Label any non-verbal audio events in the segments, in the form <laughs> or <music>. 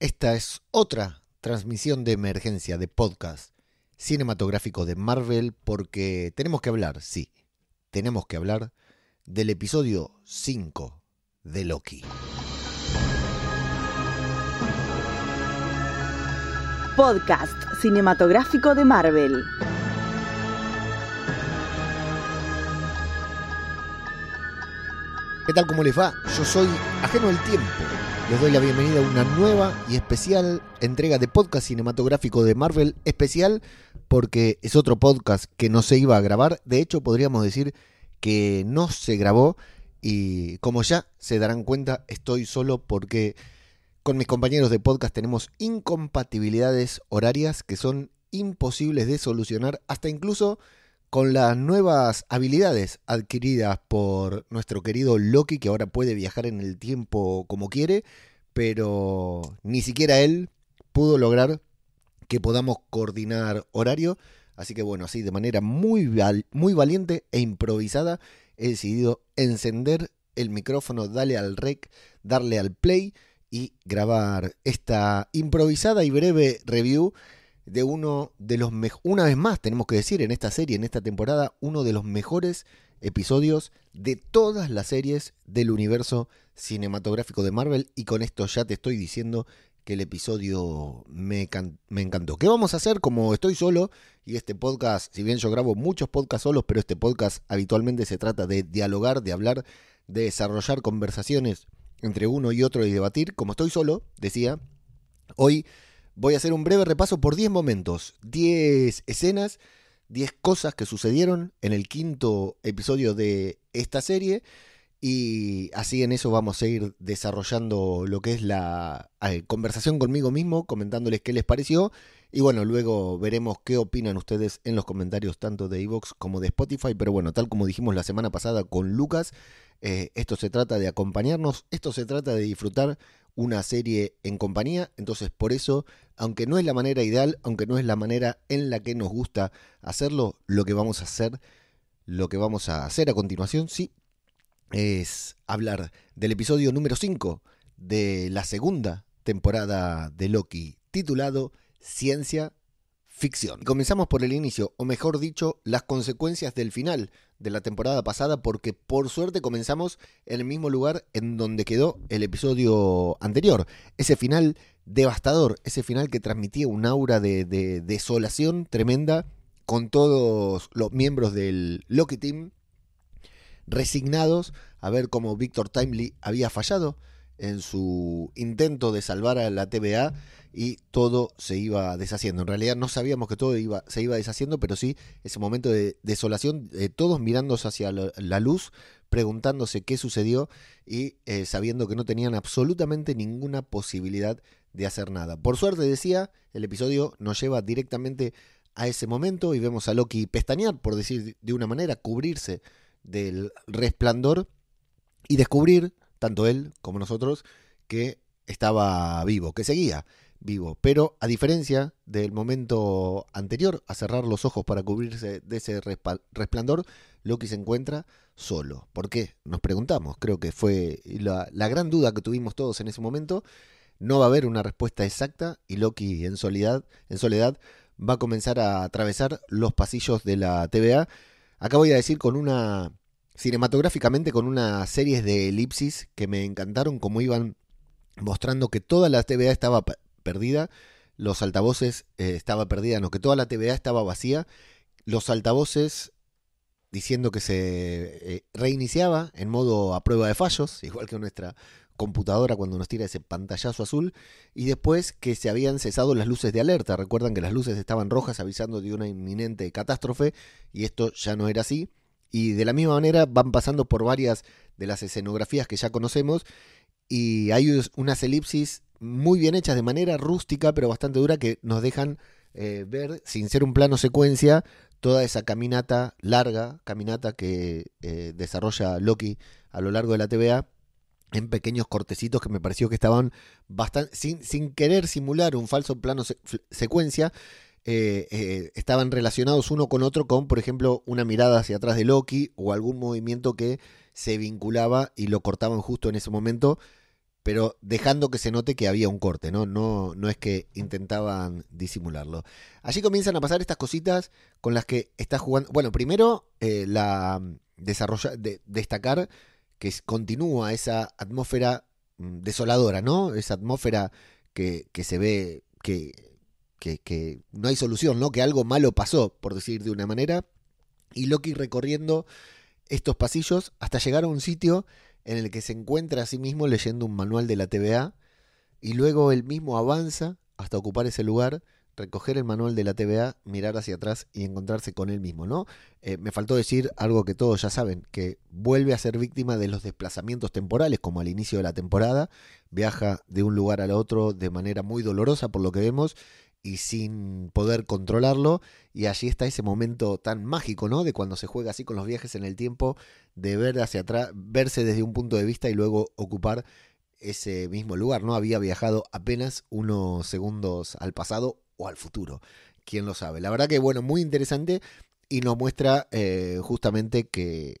Esta es otra transmisión de emergencia de podcast cinematográfico de Marvel porque tenemos que hablar, sí, tenemos que hablar del episodio 5 de Loki. Podcast cinematográfico de Marvel. ¿Qué tal? ¿Cómo les va? Yo soy Ajeno al Tiempo. Les doy la bienvenida a una nueva y especial entrega de podcast cinematográfico de Marvel. Especial porque es otro podcast que no se iba a grabar. De hecho, podríamos decir que no se grabó. Y como ya se darán cuenta, estoy solo porque con mis compañeros de podcast tenemos incompatibilidades horarias que son imposibles de solucionar, hasta incluso con las nuevas habilidades adquiridas por nuestro querido Loki, que ahora puede viajar en el tiempo como quiere, pero ni siquiera él pudo lograr que podamos coordinar horario. Así que bueno, así de manera muy, muy valiente e improvisada he decidido encender el micrófono, darle al rec, darle al play y grabar esta improvisada y breve review de uno de los mejores, una vez más tenemos que decir en esta serie, en esta temporada, uno de los mejores episodios de todas las series del universo cinematográfico de Marvel y con esto ya te estoy diciendo que el episodio me, me, encantó. ¿Qué vamos a hacer? Como estoy solo y este podcast, si bien yo grabo muchos podcasts solos, pero este podcast habitualmente se trata de dialogar, de hablar, de desarrollar conversaciones entre uno y otro y debatir. Como estoy solo, decía, hoy voy a hacer un breve repaso por 10 momentos, 10 escenas, 10 cosas que sucedieron en el quinto episodio de esta serie. Y así en eso vamos a ir desarrollando lo que es la conversación conmigo mismo, comentándoles qué les pareció. Y bueno, luego veremos qué opinan ustedes en los comentarios tanto de Evox como de Spotify. Pero bueno, tal como dijimos la semana pasada con Lucas, eh, esto se trata de acompañarnos, esto se trata de disfrutar una serie en compañía, entonces por eso, aunque no es la manera ideal, aunque no es la manera en la que nos gusta hacerlo, lo que vamos a hacer, lo que vamos a hacer a continuación, sí, es hablar del episodio número 5 de la segunda temporada de Loki, titulado Ciencia ficción. Comenzamos por el inicio, o mejor dicho, las consecuencias del final de la temporada pasada, porque por suerte comenzamos en el mismo lugar en donde quedó el episodio anterior. Ese final devastador, ese final que transmitía un aura de, desolación tremenda con todos los miembros del Loki Team resignados a ver cómo Victor Timely había fallado en su intento de salvar a la TVA y todo se iba deshaciendo. En realidad no sabíamos que todo se iba deshaciendo, pero sí ese momento de desolación, de todos mirándose hacia la, luz, preguntándose qué sucedió y eh, sabiendo que no tenían absolutamente ninguna posibilidad de hacer nada. Por suerte decía, el episodio nos lleva directamente a ese momento y vemos a Loki pestañear, por decir de una manera, cubrirse del resplandor y descubrir, tanto él como nosotros, que estaba vivo, que seguía vivo. Pero a diferencia del momento anterior, a cerrar los ojos para cubrirse de ese resplandor, Loki se encuentra solo. ¿Por qué? Nos preguntamos. Creo que fue la, gran duda que tuvimos todos en ese momento. No va a haber una respuesta exacta y Loki en soledad, en soledad va a comenzar a atravesar los pasillos de la TVA. Acá voy a decir con una cinematográficamente con unas series de elipsis que me encantaron como iban mostrando que toda la TVA estaba perdida, los altavoces eh, estaba perdida, no, que toda la TVA estaba vacía, los altavoces diciendo que se eh, reiniciaba en modo a prueba de fallos, <laughs> igual que nuestra computadora cuando nos tira ese pantallazo azul, y después que se habían cesado las luces de alerta. Recuerdan que las luces estaban rojas avisando de una inminente catástrofe, y esto ya no era así. Y de la misma manera van pasando por varias de las escenografías que ya conocemos, y hay unas elipsis muy bien hechas de manera rústica, pero bastante dura, que nos dejan eh, ver, sin ser un plano secuencia, toda esa caminata larga, caminata que eh, desarrolla Loki a lo largo de la TVA en pequeños cortecitos que me pareció que estaban bastante, sin, sin querer simular un falso plano secuencia, eh, estaban relacionados uno con otro con, por ejemplo, una mirada hacia atrás de Loki o algún movimiento que se vinculaba y lo cortaban justo en ese momento pero dejando que se note que había un corte, ¿no? No, no es que intentaban disimularlo. Allí comienzan a pasar estas cositas con las que está jugando. Bueno, primero eh, la desarrolla, de, destacar que continúa esa atmósfera mm, desoladora, ¿no? Esa atmósfera que, que se ve que, que, no hay solución, ¿no? Que algo malo pasó, por decir de una manera. Y Loki recorriendo estos pasillos hasta llegar a un sitio en el que se encuentra a sí mismo leyendo un manual de la TVA y luego él mismo avanza hasta ocupar ese lugar, recoger el manual de la TVA, mirar hacia atrás y encontrarse con él mismo, ¿no? Eh, me faltó decir algo que todos ya saben, que vuelve a ser víctima de los desplazamientos temporales, como al inicio de la temporada, viaja de un lugar al otro de manera muy dolorosa por lo que vemos y sin poder controlarlo. Y allí está ese momento tan mágico, ¿no? De cuando se juega así con los viajes en el tiempo, de ver hacia atrás, verse desde un punto de vista y luego ocupar ese mismo lugar, ¿no? Había viajado apenas unos segundos al pasado o al futuro. Quién lo sabe. La verdad que, bueno, muy interesante y nos muestra eh, justamente que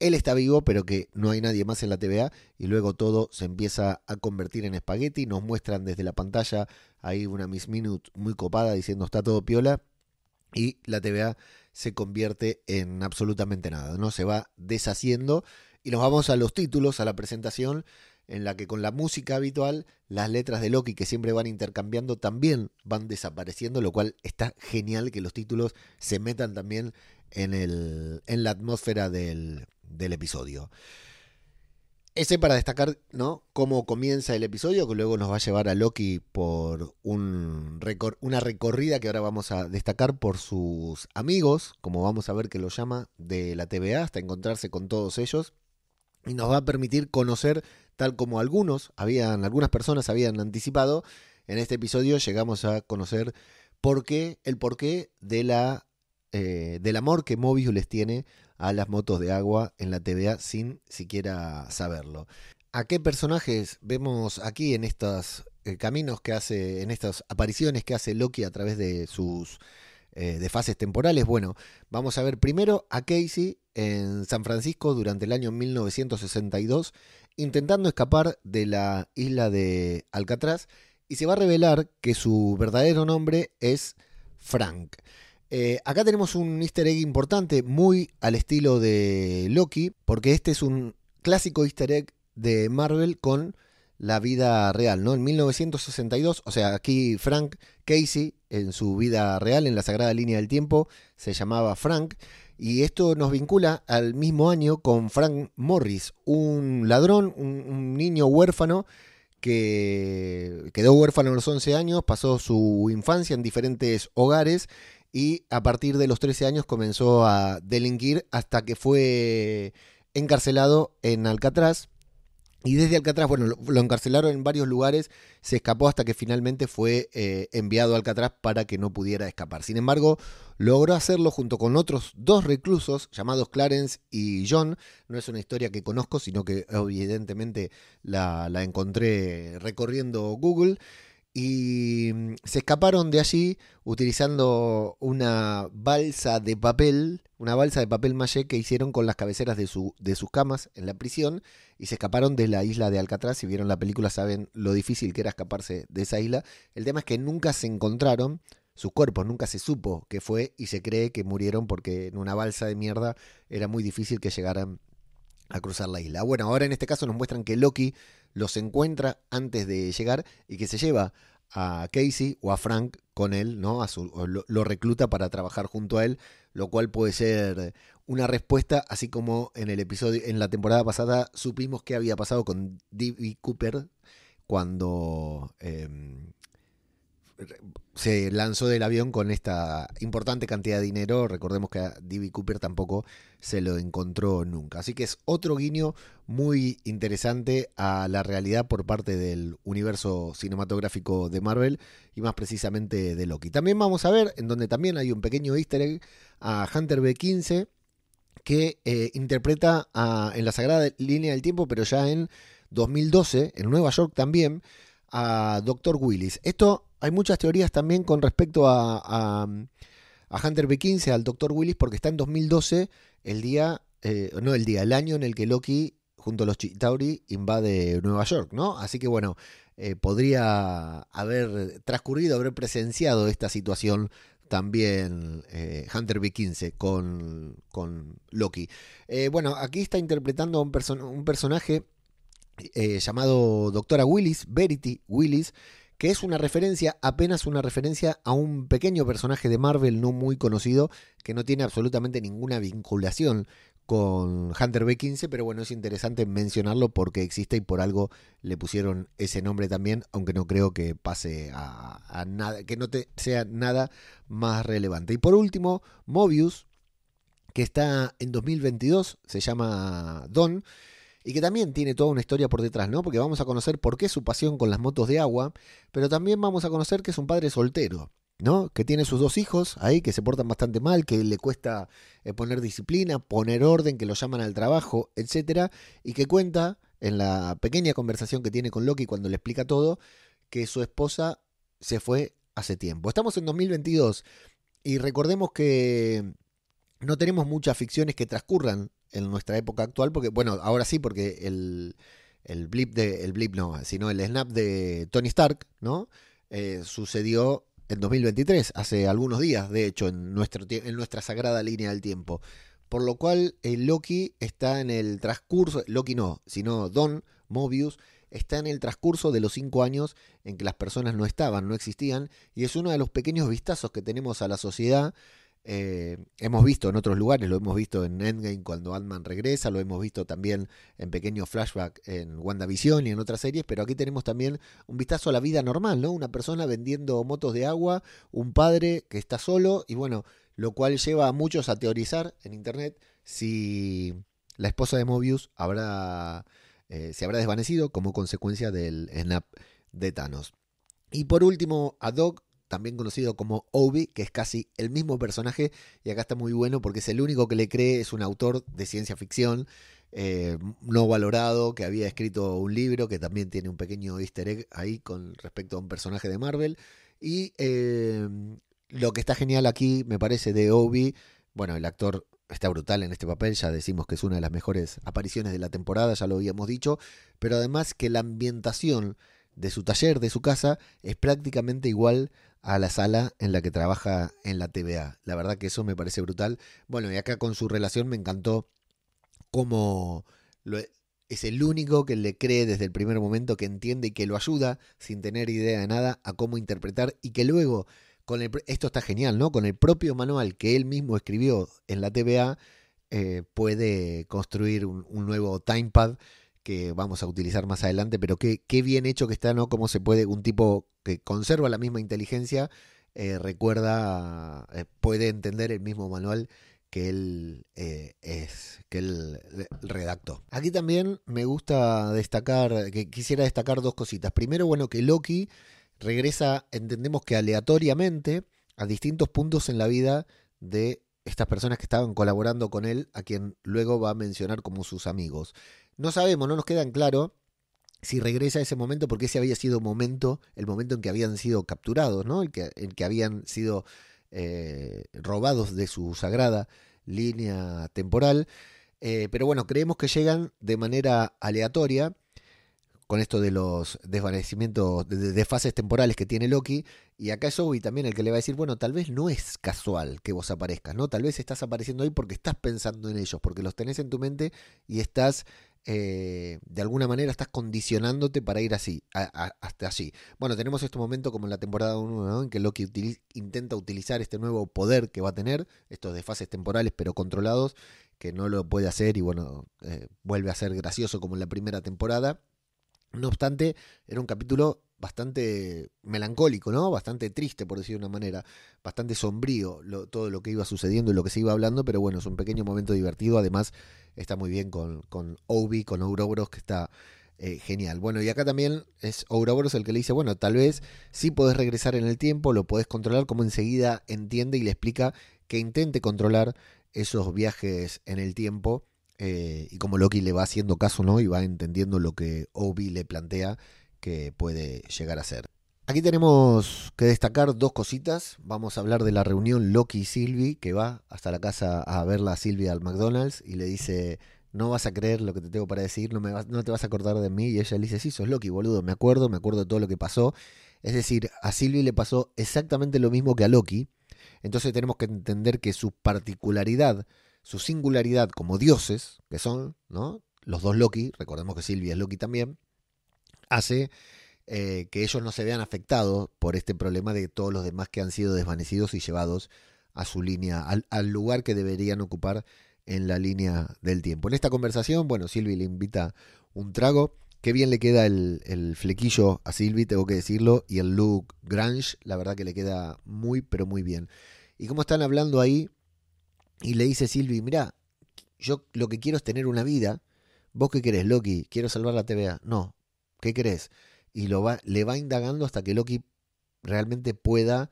él está vivo, pero que no hay nadie más en la TVA y luego todo se empieza a convertir en espagueti. Nos muestran desde la pantalla ahí una Miss Minute muy copada diciendo está todo piola y la TVA se convierte en absolutamente nada, ¿no? Se va deshaciendo y nos vamos a los títulos, a la presentación en la que con la música habitual las letras de Loki que siempre van intercambiando también van desapareciendo, lo cual está genial que los títulos se metan también en, el, en la atmósfera del, del episodio. Ese para destacar, ¿no? Cómo comienza el episodio, que luego nos va a llevar a Loki por un una recorrida que ahora vamos a destacar por sus amigos, como vamos a ver que lo llama, de la TVA, hasta encontrarse con todos ellos. Y nos va a permitir conocer, tal como algunos habían, algunas personas habían anticipado, en este episodio llegamos a conocer por qué, el porqué de la, eh, del amor que Mobius les tiene a las motos de agua en la TVA sin siquiera saberlo. ¿A qué personajes vemos aquí en estos eh, caminos que hace, en estas apariciones que hace Loki a través de sus eh, de fases temporales? Bueno, vamos a ver primero a Casey en San Francisco durante el año 1962, intentando escapar de la isla de Alcatraz, y se va a revelar que su verdadero nombre es Frank. Eh, acá tenemos un easter egg importante, muy al estilo de Loki, porque este es un clásico easter egg de Marvel con la vida real, ¿no? En 1962, o sea, aquí Frank Casey, en su vida real, en la Sagrada Línea del Tiempo, se llamaba Frank, y esto nos vincula al mismo año con Frank Morris, un ladrón, un, un niño huérfano que quedó huérfano a los 11 años, pasó su infancia en diferentes hogares y a partir de los 13 años comenzó a delinquir hasta que fue encarcelado en Alcatraz. Y desde Alcatraz, bueno, lo, encarcelaron en varios lugares, se escapó hasta que finalmente fue eh, enviado a Alcatraz para que no pudiera escapar. Sin embargo, logró hacerlo junto con otros dos reclusos llamados Clarence y John. No es una historia que conozco, sino que evidentemente la, la encontré recorriendo Google y mm, se escaparon de allí utilizando una balsa de papel, una balsa de papel maché que hicieron con las cabeceras de, su, de sus camas en la prisión y se escaparon de la isla de Alcatraz. Si vieron la película saben lo difícil que era escaparse de esa isla. El tema es que nunca se encontraron sus cuerpos, nunca se supo qué fue y se cree que murieron porque en una balsa de mierda era muy difícil que llegaran a cruzar la isla. Bueno, ahora en este caso nos muestran que Loki los encuentra antes de llegar y que se lleva a Casey o a Frank con él, ¿no? A su, lo, recluta para trabajar junto a él, lo cual puede ser una respuesta, así como en el episodio, en la temporada pasada supimos qué había pasado con D.B. Cooper cuando em, se lanzó del avión con esta importante cantidad de dinero. Recordemos que a D.B. Cooper tampoco se lo encontró nunca. Así que es otro guiño muy interesante a la realidad por parte del universo cinematográfico de Marvel y más precisamente de Loki. También vamos a ver, en donde también hay un pequeño easter egg, a Hunter B15 que eh, interpreta en la Sagrada Línea del Tiempo, pero ya en 2012, en Nueva York también, a Dr. Willis. Esto hay muchas teorías también con respecto a, a, Hunter B15, al Dr. Willis, porque está en 2012, el día, eh, no el día, el año en el que Loki junto a los Chitauri, invade Nueva York, ¿no? Así que bueno, eh, podría haber transcurrido, haber presenciado esta situación también eh, Hunter B15 con, con Loki. Eh, bueno, aquí está interpretando un, un personaje llamado Doctora Willis, Verity Willis, que es una referencia, apenas una referencia a un pequeño personaje de Marvel no muy conocido, que no tiene absolutamente ninguna vinculación con Hunter B15, pero bueno, es interesante mencionarlo porque existe y por algo le pusieron ese nombre también, aunque no creo que pase a, nada, que no te, sea nada más relevante. Y por último, Mobius, que está en 2022, se llama Don y que también tiene toda una historia por detrás, ¿no? Porque vamos a conocer por qué su pasión con las motos de agua, pero también vamos a conocer que es un padre soltero, ¿no? Que tiene sus dos hijos ahí que se portan bastante mal, que le cuesta eh, poner disciplina, poner orden, que lo llaman al trabajo, etcétera, y que cuenta en la pequeña conversación que tiene con Loki cuando le explica todo que su esposa se fue hace tiempo. Estamos en 2022 y recordemos que no tenemos muchas ficciones que transcurran en nuestra época actual, porque, bueno, ahora sí, porque el, el blip de, el blip no, sino el snap de Tony Stark, ¿no? Eh, sucedió en 2023, hace algunos días, de hecho, en, nuestro, en nuestra sagrada línea del tiempo. Por lo cual, el Loki está en el transcurso, Loki no, sino Don Mobius, está en el transcurso de los cinco años en que las personas no estaban, no existían, y es uno de los pequeños vistazos que tenemos a la sociedad eh, hemos visto en otros lugares, lo hemos visto en Endgame cuando Ant-Man regresa, lo hemos visto también en pequeños flashback en WandaVision y en otras series, pero aquí tenemos también un vistazo a la vida normal, ¿no? Una persona vendiendo motos de agua, un padre que está solo y bueno, lo cual lleva a muchos a teorizar en internet si la esposa de Mobius habrá, eh, se habrá desvanecido como consecuencia del snap de Thanos. Y por último, a Doc también conocido como Obi, que es casi el mismo personaje, y acá está muy bueno porque es el único que le cree, es un autor de ciencia ficción, eh, no valorado, que había escrito un libro, que también tiene un pequeño easter egg ahí con respecto a un personaje de Marvel, y eh, lo que está genial aquí, me parece, de Obi, bueno, el actor está brutal en este papel, ya decimos que es una de las mejores apariciones de la temporada, ya lo habíamos dicho, pero además que la ambientación de su taller, de su casa, es prácticamente igual a la sala en la que trabaja en la TVA. La verdad que eso me parece brutal. Bueno, y acá con su relación me encantó cómo es el único que le cree desde el primer momento, que entiende y que lo ayuda sin tener idea de nada a cómo interpretar y que luego, con esto está genial, ¿no? Con el propio manual que él mismo escribió en la TVA, eh, puede construir un, un nuevo timepad que vamos a utilizar más adelante, pero qué, bien hecho que está, ¿no? Cómo se puede, un tipo que conserva la misma inteligencia, eh, recuerda, eh, puede entender el mismo manual que él eh, es, que él redactó. Aquí también me gusta destacar, que quisiera destacar dos cositas. Primero, bueno, que Loki regresa, entendemos que aleatoriamente, a distintos puntos en la vida de estas personas que estaban colaborando con él, a quien luego va a mencionar como sus amigos. No sabemos, no nos queda en claro si regresa a ese momento, porque ese había sido momento, el momento en que habían sido capturados, ¿no? El que, que habían sido eh, robados de su sagrada línea temporal. Eh, pero bueno, creemos que llegan de manera aleatoria con esto de los desvanecimientos, de, fases temporales que tiene Loki. Y acá es Obi también el que le va a decir, bueno, tal vez no es casual que vos aparezcas, ¿no? Tal vez estás apareciendo ahí porque estás pensando en ellos, porque los tenés en tu mente y estás eh, de alguna manera estás condicionándote para ir así, hasta allí. Bueno, tenemos este momento como en la temporada 1, en que Loki intenta utilizar este nuevo poder que va a tener, estos de fases temporales pero controlados, que no lo puede hacer y bueno, eh, vuelve a ser gracioso como en la primera temporada. No obstante, era un capítulo bastante melancólico, ¿no? Bastante triste, por decir de una manera, bastante sombrío todo lo que iba sucediendo y lo que se iba hablando, pero bueno, es un pequeño momento divertido, además está muy bien con, con Obi, con Ouroboros, que está eh, genial. Bueno, y acá también es Ouroboros el que le dice, bueno, tal vez sí podés regresar en el tiempo, lo podés controlar, como enseguida entiende y le explica que intente controlar esos viajes en el tiempo. Eh, y como Loki le va haciendo caso, ¿no? Y va entendiendo lo que Obi le plantea que puede llegar a ser. Aquí tenemos que destacar dos cositas. Vamos a hablar de la reunión Loki y Sylvie, que va hasta la casa a verla a Sylvie al McDonald's y le dice, no vas a creer lo que te tengo para decir, no, vas- no te vas a acordar de mí. Y ella le dice, sí, sos Loki, boludo, me acuerdo, me acuerdo de todo lo que pasó. Es decir, a Sylvie le pasó exactamente lo mismo que a Loki. Entonces tenemos que entender que su particularidad, su singularidad como dioses, que son, ¿no? Los dos Loki, recordemos que Sylvie es Loki también, hace eh, que ellos no se vean afectados por este problema de todos los demás que han sido desvanecidos y llevados a su línea, al, lugar que deberían ocupar en la línea del tiempo. En esta conversación, bueno, Sylvie le invita un trago. Qué bien le queda el, el flequillo a Sylvie, tengo que decirlo, y el look grunge, la verdad que le queda muy, pero muy bien. Y como están hablando ahí, y le dice Sylvie, mira, yo lo que quiero es tener una vida. ¿Vos qué querés, Loki? Quiero salvar la TVA. No, ¿qué querés? Y lo va, le va indagando hasta que Loki realmente pueda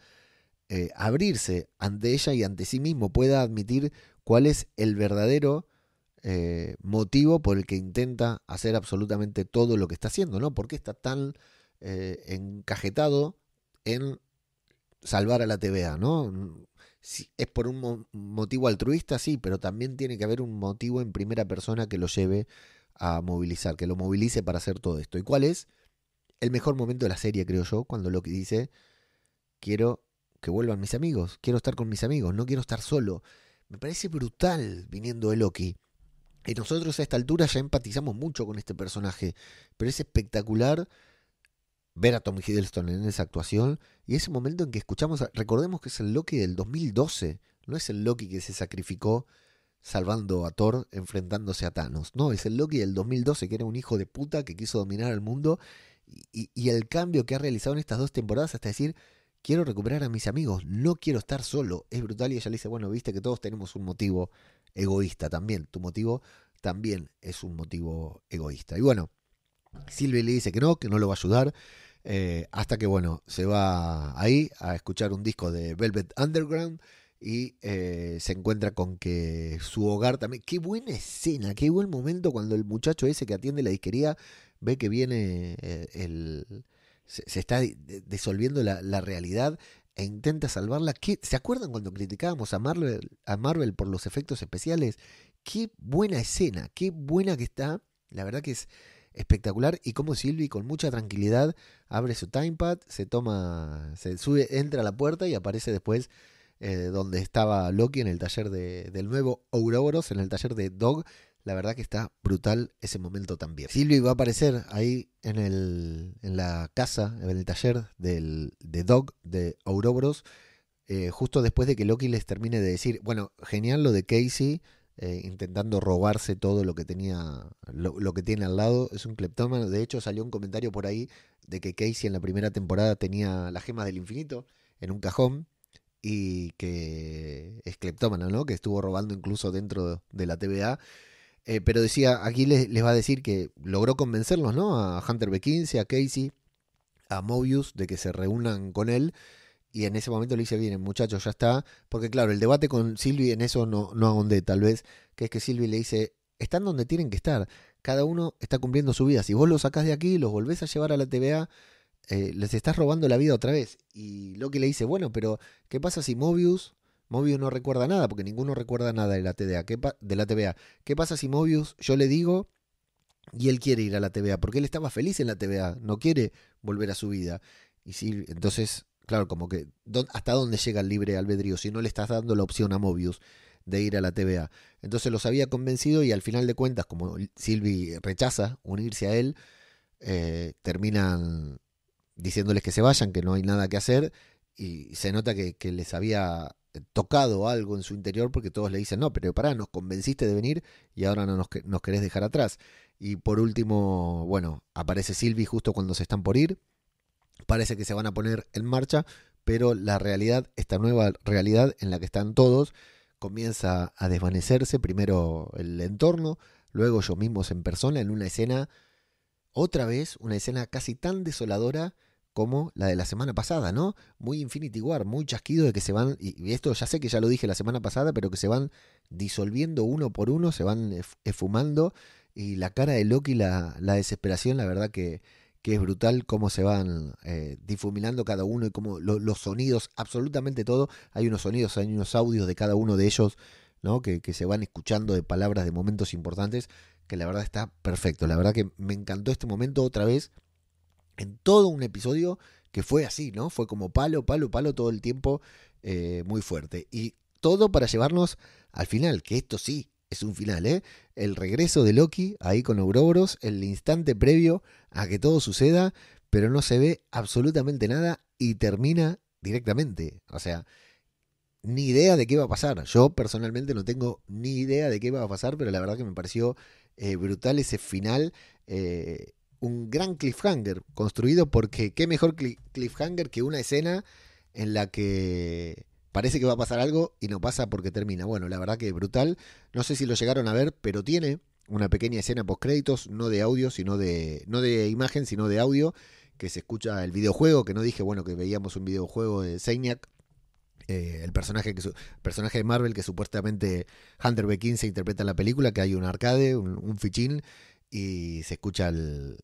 eh, abrirse ante ella y ante sí mismo, pueda admitir cuál es el verdadero eh, motivo por el que intenta hacer absolutamente todo lo que está haciendo, ¿no? ¿Por qué está tan eh, encajetado en salvar a la TVA, ¿no? Es por un mo- motivo altruista, sí, pero también tiene que haber un motivo en primera persona que lo lleve a movilizar, que lo movilice para hacer todo esto. ¿Y cuál es? El mejor momento de la serie, creo yo, cuando Loki dice, quiero que vuelvan mis amigos, quiero estar con mis amigos, no quiero estar solo. Me parece brutal viniendo de Loki. Y nosotros a esta altura ya empatizamos mucho con este personaje, pero es espectacular ver a Tom Hiddleston en esa actuación y ese momento en que escuchamos, recordemos que es el Loki del 2012, no es el Loki que se sacrificó salvando a Thor enfrentándose a Thanos, no, es el Loki del 2012 que era un hijo de puta que quiso dominar al mundo y- y el cambio que ha realizado en estas dos temporadas hasta decir, quiero recuperar a mis amigos, no quiero estar solo, es brutal y ella le dice, bueno, viste que todos tenemos un motivo egoísta también, tu motivo también es un motivo egoísta. Y bueno, Silvia le dice que no, que no lo va a ayudar, eh, hasta que, bueno, se va ahí a escuchar un disco de Velvet Underground y eh, se encuentra con que su hogar también... Qué buena escena, qué buen momento cuando el muchacho ese que atiende la disquería ve que viene eh, el... Se, está di- disolviendo la, la realidad e intenta salvarla. ¿Qué- ¿Se acuerdan cuando criticábamos a Marvel, a Marvel por los efectos especiales? Qué buena escena, qué buena que está. La verdad que es espectacular y como Sylvie con mucha tranquilidad abre su timepad, se toma, se sube, entra a la puerta y aparece después eh, donde estaba Loki en el taller de, del nuevo Ouroboros, en el taller de Dog. La verdad que está brutal ese momento también. Sylvie va a aparecer ahí en, el, en la casa, en el taller del, de Dog de Ouroboros, eh, justo después de que Loki les termine de decir, bueno, genial lo de Casey, eh, intentando robarse todo lo que tenía, lo, que tiene al lado, es un cleptómano. De hecho, salió un comentario por ahí de que Casey en la primera temporada tenía la gema del infinito en un cajón y que es cleptómano, ¿no? Que estuvo robando incluso dentro de la TVA. Eh, pero decía, aquí les, les va a decir que logró convencerlos, ¿no? A Hunter B15, a Casey, a Mobius, de que se reúnan con él. Y en ese momento le dice, bien, muchachos, ya está. Porque claro, el debate con Sylvie en eso no, no ahondé, tal vez, que es que Sylvie le dice, están donde tienen que estar. Cada uno está cumpliendo su vida. Si vos los sacás de aquí los volvés a llevar a la TVA, eh, les estás robando la vida otra vez. Y Loki le dice, bueno, pero ¿qué pasa si Mobius... Mobius no recuerda nada, porque ninguno recuerda nada de la TVA. ¿Qué de la TVA. ¿Qué pasa si Mobius, yo le digo, y él quiere ir a la TVA? Porque él estaba feliz en la TVA, no quiere volver a su vida. Y si, entonces, claro, como que, ¿dó- ¿hasta dónde llega el libre albedrío si no le estás dando la opción a Mobius de ir a la TVA? Entonces los había convencido y al final de cuentas, como Sylvie rechaza unirse a él, eh, terminan diciéndoles que se vayan, que no hay nada que hacer, y se nota que, les había tocado algo en su interior porque todos le dicen, no, pero pará, nos convenciste de venir y ahora no nos, nos querés dejar atrás. Y por último, bueno, aparece Sylvie justo cuando se están por ir, parece que se van a poner en marcha, pero la realidad, esta nueva realidad en la que están todos, comienza a desvanecerse, primero el entorno, luego ellos mismos en persona, en una escena, otra vez, una escena casi tan desoladora como la de la semana pasada, ¿no? Muy Infinity War, muy chasquido de que se van, y esto ya sé que ya lo dije la semana pasada, pero que se van disolviendo uno por uno, se van esfumando, y la cara de Loki, la desesperación, la verdad que, que es brutal cómo se van eh, difuminando cada uno y cómo lo- los sonidos, absolutamente todo, hay unos sonidos, hay unos audios de cada uno de ellos ¿no? Que, que, se van escuchando de palabras de momentos importantes, que la verdad está perfecto. La verdad que me encantó este momento otra vez en todo un episodio que fue así, ¿no? Fue como palo, palo, palo todo el tiempo, eh, muy fuerte. Y todo para llevarnos al final, que esto sí es un final, ¿eh? El regreso de Loki ahí con Ouroboros, el instante previo a que todo suceda, pero no se ve absolutamente nada y termina directamente. O sea, ni idea de qué va a pasar. Yo personalmente no tengo ni idea de qué va a pasar, pero la verdad que me pareció eh, brutal ese final. Eh, un gran cliffhanger construido porque qué mejor cliffhanger que una escena en la que parece que va a pasar algo y no pasa porque termina. Bueno, la verdad que brutal. No sé si lo llegaron a ver, pero tiene una pequeña escena post créditos, no de audio, sino de no de imagen, sino de audio, que se escucha el videojuego, que no dije, bueno, que veíamos un videojuego de Seignac, eh, el personaje que personaje de Marvel que supuestamente Hunter B. se interpreta en la película, que hay un arcade, un fichín y se escucha el,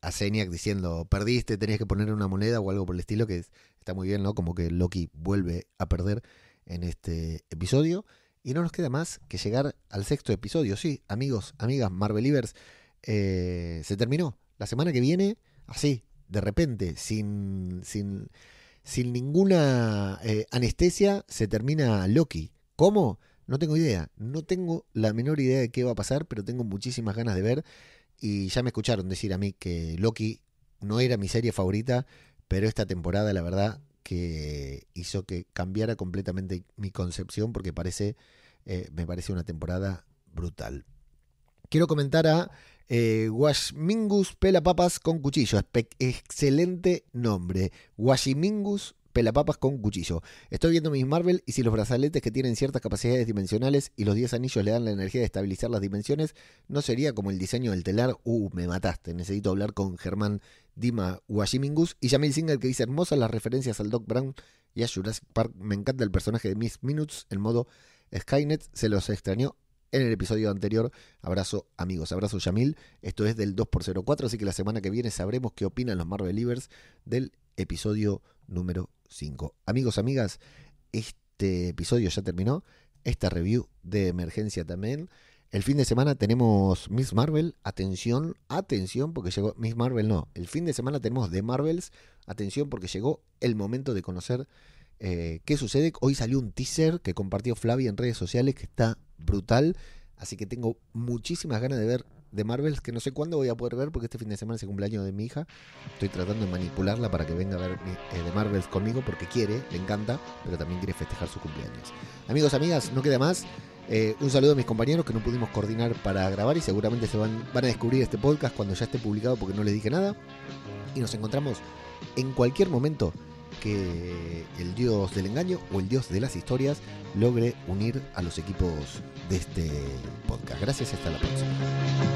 a Zeniak diciendo, perdiste, tenías que poner una moneda o algo por el estilo, que está muy bien, ¿no? Como que Loki vuelve a perder en este episodio. Y no nos queda más que llegar al sexto episodio. Sí, amigos, amigas, Marvelivers, eh, se terminó. La semana que viene, así, de repente, sin, sin, sin ninguna eh, anestesia, se termina Loki. ¿Cómo? No tengo idea, no tengo la menor idea de qué va a pasar, pero tengo muchísimas ganas de ver. Y ya me escucharon decir a mí que Loki no era mi serie favorita, pero esta temporada la verdad que hizo que cambiara completamente mi concepción porque parece, eh, me parece una temporada brutal. Quiero comentar a eh, Washmingus Pela Papas con cuchillo. excelente nombre. Washimingus pelapapas con cuchillo. Estoy viendo mis Marvel y si los brazaletes que tienen ciertas capacidades dimensionales y los 10 anillos le dan la energía de estabilizar las dimensiones, no sería como el diseño del telar. Uh, me mataste. Necesito hablar con Germán Dima Washimingus y Jamil Singer que dice hermosas las referencias al Doc Brown y a Jurassic Park. Me encanta el personaje de Miss Minutes en modo Skynet. Se los extrañó en el episodio anterior. Abrazo amigos, abrazo Yamil. Esto es del 2x04, así que la semana que viene sabremos qué opinan los Marvel Livers del episodio número 5. Amigos, amigas, este episodio ya terminó. Esta review de emergencia también. El fin de semana tenemos Miss Marvel. Atención, atención, porque llegó. Miss Marvel no. El fin de semana tenemos The Marvels. Atención, porque llegó el momento de conocer eh, qué sucede. Hoy salió un teaser que compartió Flavia en redes sociales que está brutal. Así que tengo muchísimas ganas de ver de Marvels que no sé cuándo voy a poder ver porque este fin de semana es el cumpleaños de mi hija. Estoy tratando de manipularla para que venga a ver eh, de Marvels conmigo porque quiere, le encanta, pero también quiere festejar su cumpleaños. Amigos, amigas, no queda más. Eh, un saludo a mis compañeros que no pudimos coordinar para grabar y seguramente se van, van a descubrir este podcast cuando ya esté publicado porque no les dije nada. Y nos encontramos en cualquier momento que el dios del engaño o el dios de las historias logre unir a los equipos de este podcast. Gracias, hasta la próxima.